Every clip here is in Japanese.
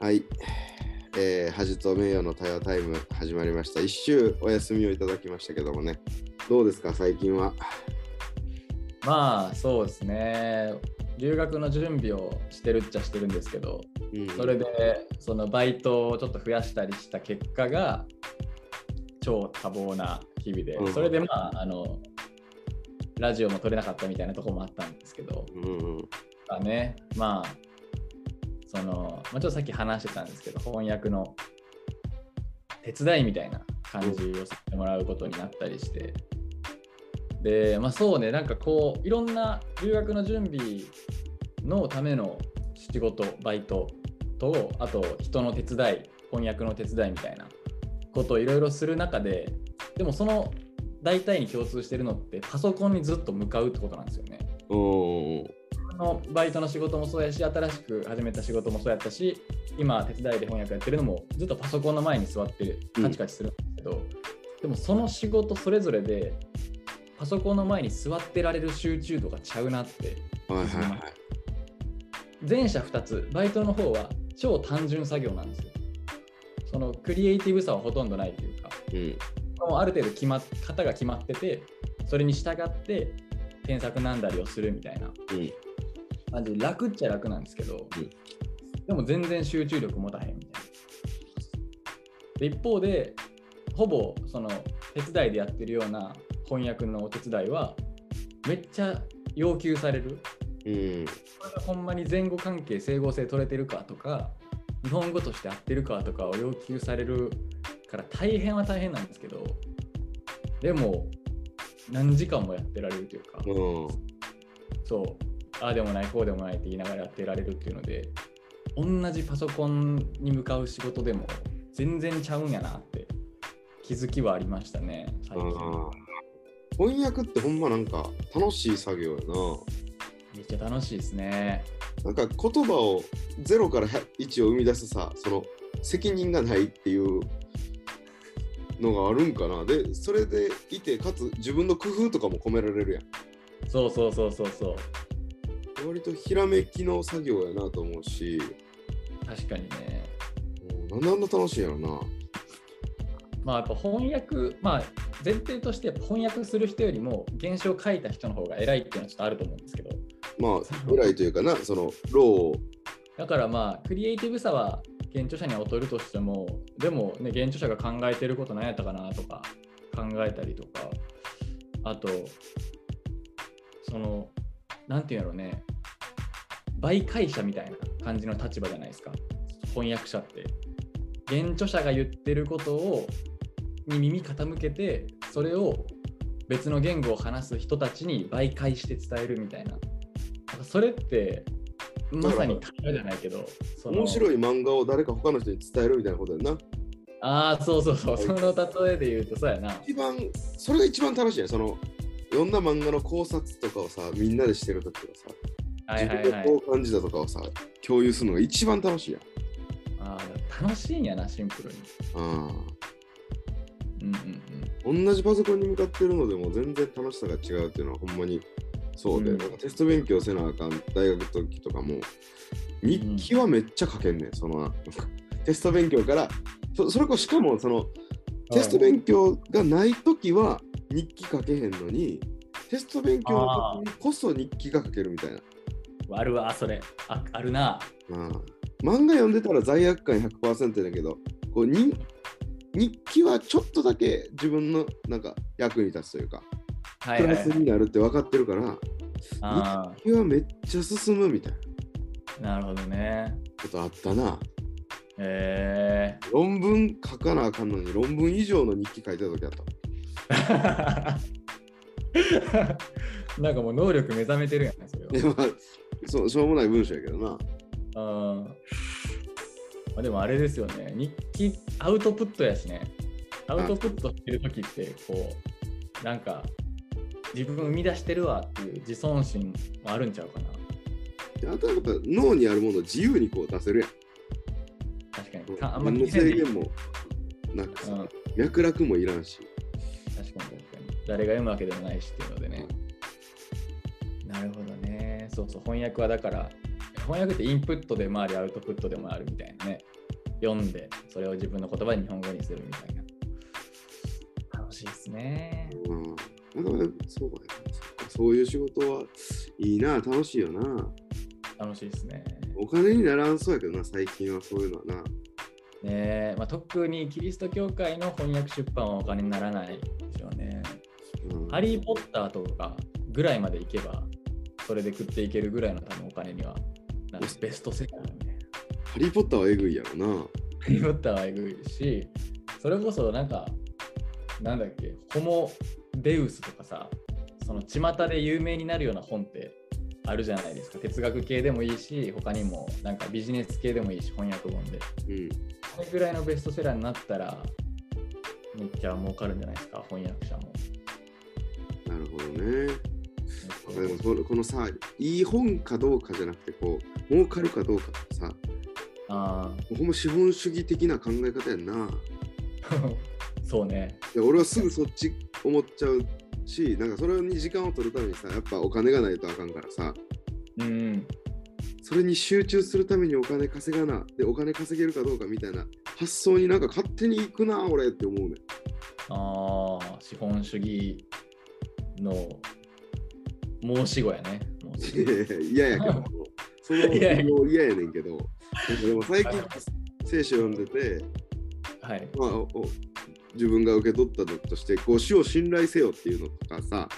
はい。えー、恥と名誉の対話タイム始まりました。一週お休みをいただきましたけどもね。どうですか、最近は。まあそうですね留学の準備をしてるっちゃしてるんですけどうんそれでそのバイトをちょっと増やしたりした結果が超多忙な日々で、うんそれでまああのラジオも撮れなかったみたいなところもあったんですけど、うんうんまあねまあその、まあ、ちょっとさっき話してたんですけど翻訳の手伝いみたいな感じをさせてもらうことになったりしてでまあそうねなんかこういろんな留学の準備のための仕事バイトとあと人の手伝い翻訳の手伝いみたいなことをいろいろする中ででもその大体に共通してるのってパソコンにずっと向かうってことなんですよね。のバイトの仕事もそうやし新しく始めた仕事もそうやったし今手伝いで翻訳やってるのもずっとパソコンの前に座ってカチカチするんですけど、でもその仕事それぞれでパソコンの前に座ってられる集中度がちゃうなってはいはいはい。前者2つバイトの方は超単純作業なんですよそのクリエイティブさはほとんどないというかうん。もうある程度決まっ型が決まっててそれに従って添削なんだりをするみたいなうん。感じで楽っちゃ楽なんですけど、んでも全然集中力持たへんみたいな。で一方でほぼその手伝いでやってるような翻訳のお手伝いはめっちゃ要求される。うん。ほんまに前後関係整合性取れてるかとか日本語として合ってるかとかを要求されるから大変は大変なんですけどでも何時間もやってられるというか。うん。そう、ああでもない、こうでもないって言いながらやってられるっていうので、同じパソコンに向かう仕事でも全然ちゃうんやなって気づきはありましたね、最近。翻訳ってほんまなんか楽しい作業やな。めっちゃ楽しいですね。なんか言葉を0から1を生み出すさ、その責任がないっていうのがあるんかな。で、それでいて、かつ自分の工夫とかも込められるやん。そうそうそうそうそう。割とひらめきの作業やなと思うし、確かにね。うんなんであんな楽しいんやろな。まあやっぱ翻訳、まあ前提としてやっぱ翻訳する人よりも原書を書いた人の方が偉いっていうのはちょっとあると思うんですけど、まあ、偉いというかな、その、ローを、だからまあクリエイティブさは原著者には劣るとしてもでもね原著者が考えてること何やったかなとか考えたりとか。あとそのなんていうんやろうね。媒介者みたいな感じの立場じゃないですか。翻訳者って。原著者が言ってることをに耳傾けてそれを別の言語を話す人たちに媒介して伝えるみたいな。それってまさに会話じゃないけど面白い漫画を誰か他の人に伝えるみたいなことやんな。ああそうそうそう。その例えで言うとそうやな。一番、それが一番楽しいやん。その、読んだ漫画の考察とかをさ、みんなでしてるときとかさ、はいはいはい。自分がこう感じたとかをさ、共有するのが一番楽しいやん。あー楽しいんやなシンプルに。あうんうんうん。あ。同じパソコンに向かってるのでも全然楽しさが違うっていうのはほんまにそうで、うん。なんかテスト勉強せなあかん大学の時とかも日記はめっちゃ書けんねん、そのテスト勉強から。そそれこそしかもそのテスト勉強がない時は日記書けへんのにテスト勉強の時にこそ日記が書けるみたいな。あるわそれ。ああるな。うん。漫画読んでたら罪悪感100%だけどこうに日記はちょっとだけ自分のなんか役に立つというか、はいはプラスになるって分かってるからあ日記はめっちゃ進むみたいな。あなるほどね。ことあったなへえ論文書かなあかんのに論文以上の日記書いてた時あった。なんかもう能力目覚めてるやんねそれは。まあそうしょうもない文章やけどな。うん。まあ、でもあれですよね、日記アウトプットやしね、アウトプットしてるときって、こう、なんか、自分生み出してるわっていう自尊心もあるんちゃうかな。であとはやっぱ脳にあるものを自由にこう出せるやん確かに。かあんま何の気にせんでいい制限もなくさ、うん脈絡もいらんし確かに確かに。誰が読むわけでもないしっていうのでね。なるほどね。そうそう、翻訳はだから、翻訳ってインプットでもありアウトプットでもあるみたいなね。読んで、それを自分の言葉で日本語にするみたいな。楽しいですね。うん。なんかねそうだよね。そういう仕事はいいな、楽しいよな。楽しいですね。お金にならんそうやけどな、最近はそういうのはな。ねえまあ、特にキリスト教会の翻訳出版はお金にならないでしょうね。うん、ハリー・ポッターとかぐらいまでいけば、それで食っていけるぐらいの多分お金にはなるベストセラーみたいな。ハリー・ポッターはえぐいやろな。ハリー・ポッターはえぐいし、それこそなんか、なんだっけ、ホモ・デウスとかさ、その巷で有名になるような本ってあるじゃないですか。哲学系でもいいし、他にもなんかビジネス系でもいいし、翻訳本で。うん。これぐらいのベストセラーになったら、めっちゃ儲かるんじゃないですか、翻訳者も。なるほどね。でもそのこのさ、いい本かどうかじゃなくて、こう、儲かるかどうかってさ、あほんま資本主義的な考え方やんな。あ、そうね。いや俺はすぐそっち思っちゃうし、なんかそれに時間を取るためにさ、やっぱお金がないとあかんからさ、うん。それに集中するためにお金稼がな、で、お金稼げるかどうかみたいな発想になんか勝手に行くな、俺って思うね。ああ、資本主義の申し子やね。いやいやけど、その 嫌やねんけど、でも最近聖書読んでて、はい。まあ、お自分が受け取ったのとして、こう主を信頼せよっていうのとかさ、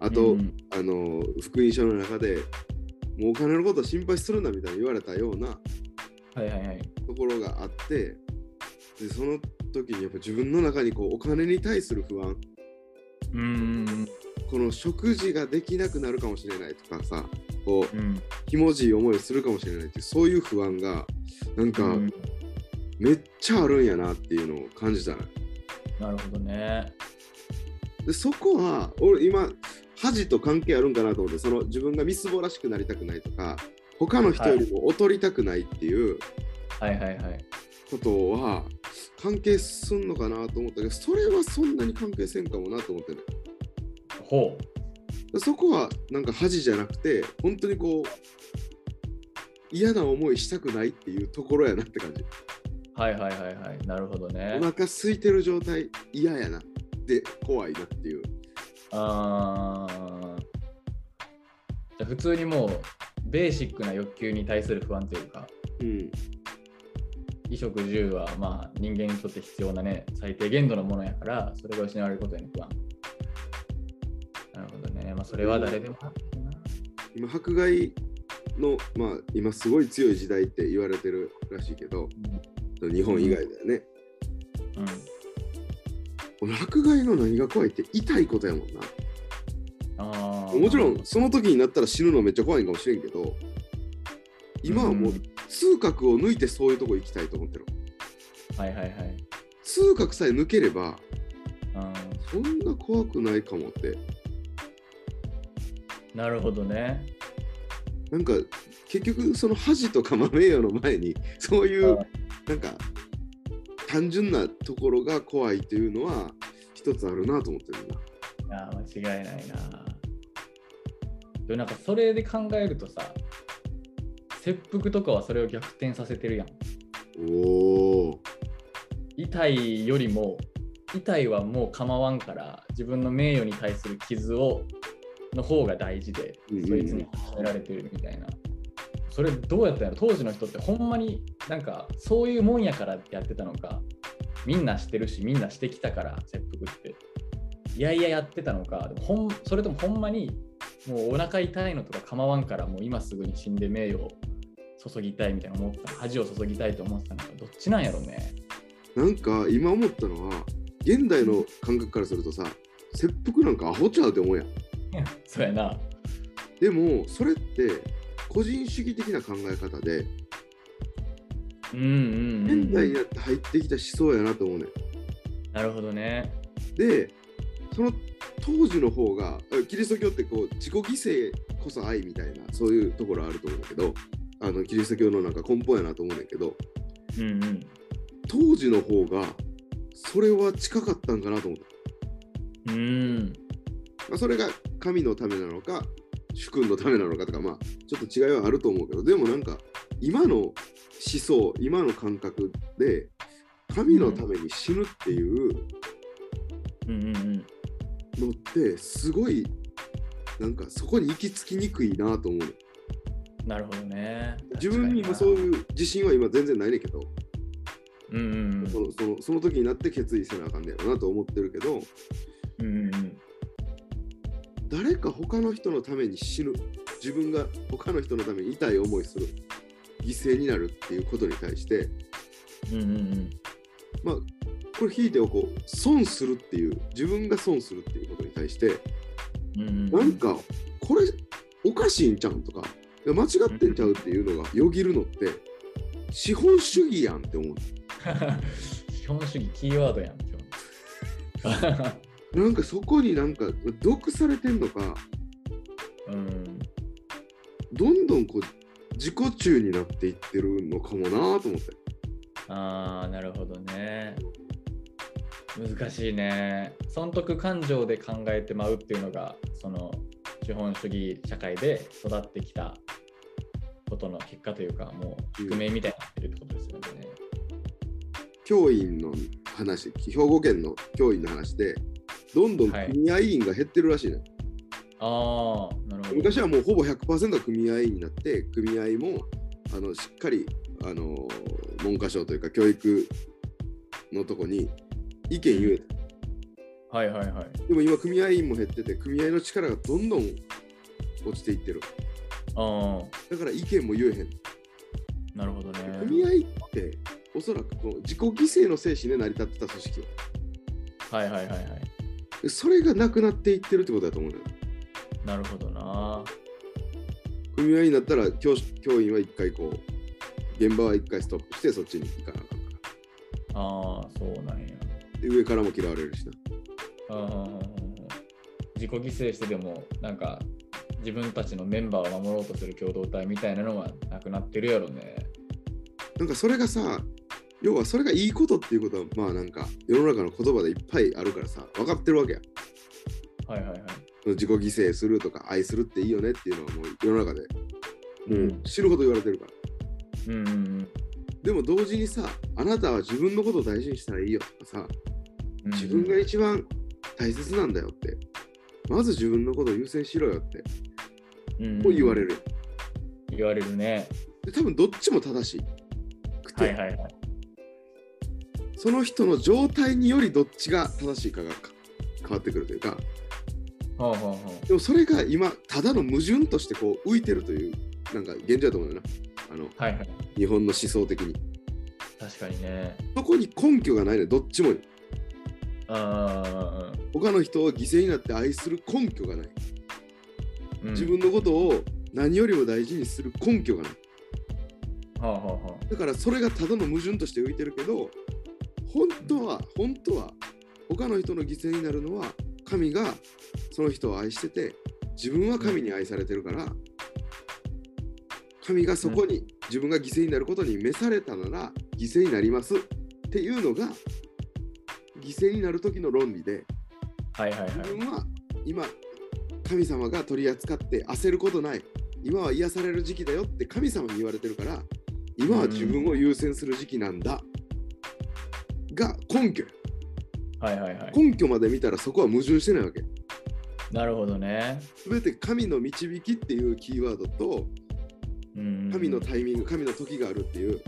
あと、うんあの福音書の中でもうお金のことを心配するなみたいに言われたようなはいはいはい。ところがあってでその時にやっぱ自分の中にこうお金に対する不安うーん。この食事ができなくなるかもしれないとかさこううん。ひもじい思いをするかもしれないっていうそういう不安がなんかうんめっちゃあるんやなっていうのを感じたのなるほどね。でそこは俺今恥と関係あるんかなと思ってその自分がみすぼらしくなりたくないとか他の人よりも劣りたくないっていうはいはいはい。ことは関係すんのかなと思ったけどそれはそんなに関係せんかもなと思ってねほでそこはなんか恥じゃなくて本当にこう嫌な思いしたくないっていうところやなって感じう。はいはいはいはい。なるほどねお。腹空いてる状態嫌やなで怖いなっていうあーじゃあ普通にもうベーシックな欲求に対する不安というか、うん衣食住はまあ人間にとって必要なね、最低限度のものやから、それが失われることへの不安。なるほどね。まあそれは誰でも。今迫害のまあ今すごい強い時代って言われてるらしいけど日本以外だよね、うん。この迫害の何が怖いって痛いことやもんなああ。もちろんその時になったら死ぬのめっちゃ怖いんかもしれんけど今はもう痛覚を抜いてそういうとこ行きたいと思ってるはいはいはい。痛覚さえ抜ければうんそんな怖くないかもってなるほどね。なんか結局その恥とかま名誉の前にそういうあなんか単純なところが怖いっていうのは一つあるなと思ってるな。いや間違いないな。でもなんかそれで考えるとさ、切腹とかはそれを逆転させてるやん。おお。痛いよりも、痛いはもう構わんから、自分の名誉に対する傷をの方が大事でうんうんう、んそいつに褒められてるみたいな。それどうやったんやろ？当時の人ってほんまになんかそういうもんやからやってたのか、みんなしてるし、みんなしてきたから、切腹って。いやいややってたのか、でもほんそれともほんまにもうお腹痛いのとか構わんから、もう今すぐに死んで名誉を注ぎたいみたいな思ってた恥を注ぎたいと思ってたのか、どっちなんやろね。なんか今思ったのは現代の感覚からするとさ切腹なんかアホちゃうって思うやん。そうやな。でもそれって個人主義的な考え方でうんうんうん、現代になって入ってきた思想やなと思うねん。なるほどね。でその当時の方があキリスト教ってこう自己犠牲こそ愛みたいなそういうところあると思うんだけどあのキリスト教のなんか根本やなと思うんだけどうんうん。当時の方がそれは近かったんかなと思った。うん。まあ、それが神のためなのか主君のためなのかとかまあちょっと違いはあると思うけどでもなんか今の思想今の感覚で神のために死ぬっていううんうんうん。のってすごいなんかそこに行き着きにくいなと思うのなるほどね。自分にもそうう。いう自信は今全然ないねんけど、うんうんうんそのそのその時になって決意せなあかんねやろなと思ってるけどうんうんうん。誰か他の人のために死ぬ自分が他の人のために痛い思いする犠牲になるっていうことに対してうんうんうん。まあこれ引いておこう損するっていう自分が損するっていうことに対してうんうんうんなんかこれおかしいんちゃうんとか間違ってんちゃうっていうのがよぎるのって資本主義やんって思う 資本主義キーワードやん。なんかそこになんか毒されてんのかうん。どんどんこう自己中になっていってるのかもなと思ってああ、なるほどね。難しいね。損得感情で考えてまうっていうのが、その資本主義社会で育ってきたことの結果というか、もう宿命みたいになってるってことですよね。教員の話兵庫県の教員の話でどんどんはい組合員が減ってるらしいね、ああ、なるほど。昔はもうほぼ100%が組合員になって組合もあのしっかりあの文科省というか教育のとこに意見言えたはいはいはい。でも今組合員も減ってて組合の力がどんどん落ちていってるあだから意見も言えへんあ、なるほどね。組合っておそらくこう自己犠牲の精神で成り立ってた組織はいはいはいはい。でそれがなくなっていってるってことだと思うのよなるほどな。組合になったら教教員は一回こう現場は一回ストップしてそっちに行かなあかんからああ、そうなんや。で上からも嫌われるしなああ自己犠牲してでも、なんか自分たちのメンバーを守ろうとする共同体みたいなのはなくなってるやろね。なんかそれがさ要はそれがいいことっていうことはまあなんか世の中の言葉でいっぱいあるからさ分かってるわけやはいはいはい。自己犠牲するとか愛するっていいよねっていうのはもう世の中でもう死ぬほど言われてるからうんうんうんでも同時にさあなたは自分のことを大事にしたらいいよとかさうん。自分が一番大切なんだよってまず自分のことを優先しろよってうんこう言われる、言われるね。で多分どっちも正しいくて、はいはいはい。その人の状態によりどっちが正しいかがか変わってくるというかほうほうほでもそれが今ただの矛盾としてこう浮いてるというなんか現状だと思うよなあのう。はいはい。日本の思想的に確かにね。そこに根拠がないねどっちもにああ、他の人を犠牲になって愛する根拠がないうん。自分のことを何よりも大事にする根拠がないはあはあはだからそれがただの矛盾として浮いてるけど本当は本当は他の人の犠牲になるのは神がその人を愛してて自分は神に愛されてるから神がそこに自分が犠牲になることに召されたなら犠牲になりますっていうのが犠牲になる時の論理であ。はいはいはい。自分は今神様が取り扱って焦ることない今は癒される時期だよって神様に言われてるから今は自分を優先する時期なんだが根拠はいはいはい。根拠まで見たらそこは矛盾してないわけなるほどね。全て神の導きっていうキーワードとうん。神のタイミング神の時があるっていう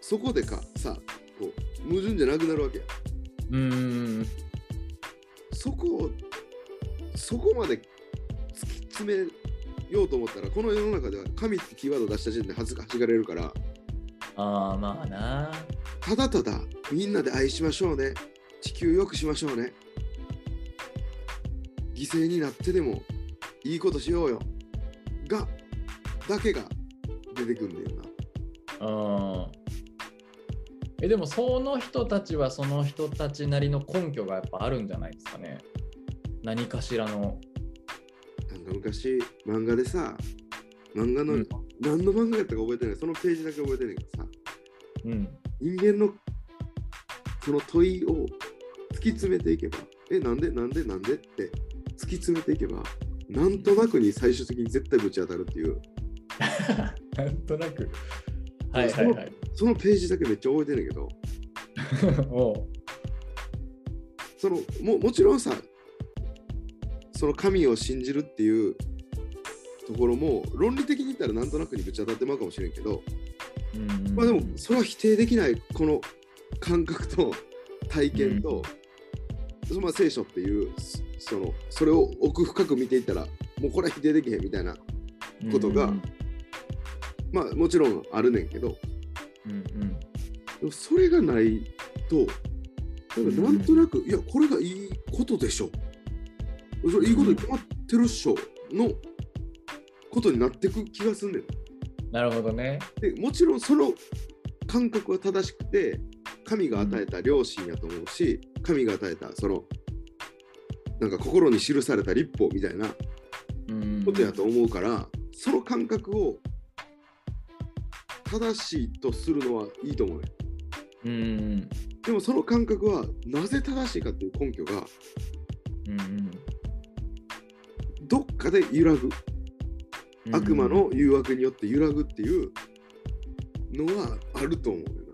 そこでかさこう矛盾じゃなくなるわけうんうんそこをそこまで突き詰めようと思ったらこの世の中では神ってキーワードを出した時点で恥ずかしがれるからああ、まあな。ただただみんなで愛しましょうね地球良くしましょうね犠牲になってでもいいことしようよがだけが出てくんだよなうん。え、でもその人たちはその人たちなりの根拠がやっぱあるんじゃないですかね。何かしらの。なんか昔漫画でさ漫画の、うん何の漫画やったか覚えてないそのページだけ覚えてないけどさうん。人間のその問いを突き詰めていけばえなんでなんでなんでって突き詰めていけばなんとなくに最終的に絶対ぶち当たるっていう、なんとなく。はいはいはい。そのページだけめっちゃ覚えてんねんけど、そのももちろんさ、その神を信じるっていうところも論理的に言ったらなんとなくにぶち当たってまうかもしれんけど、うんまあでもそれは否定できないこの感覚と体験と、まあ、聖書っていうそそのそれを奥深く見ていったらもうこれは否定できへんみたいなことがうん。まあもちろんあるねんけど。うんうん。でもそれがないとなんかなんとなく、いやこれがいいことでしょ。それいいことに決まってるっしょのことになってく気がすんねん。なるほどね。でもちろんその感覚は正しくて神が与えた良心やと思うし神が与えたそのなんか心に記された立法みたいなうん。ことやと思うから、その感覚を正しいとするのはいいと思うねうん。でもその感覚はなぜ正しいかっていう根拠がうん。うんどっかで揺らぐ。うん。悪魔の誘惑によって揺らぐっていうのはあると思うね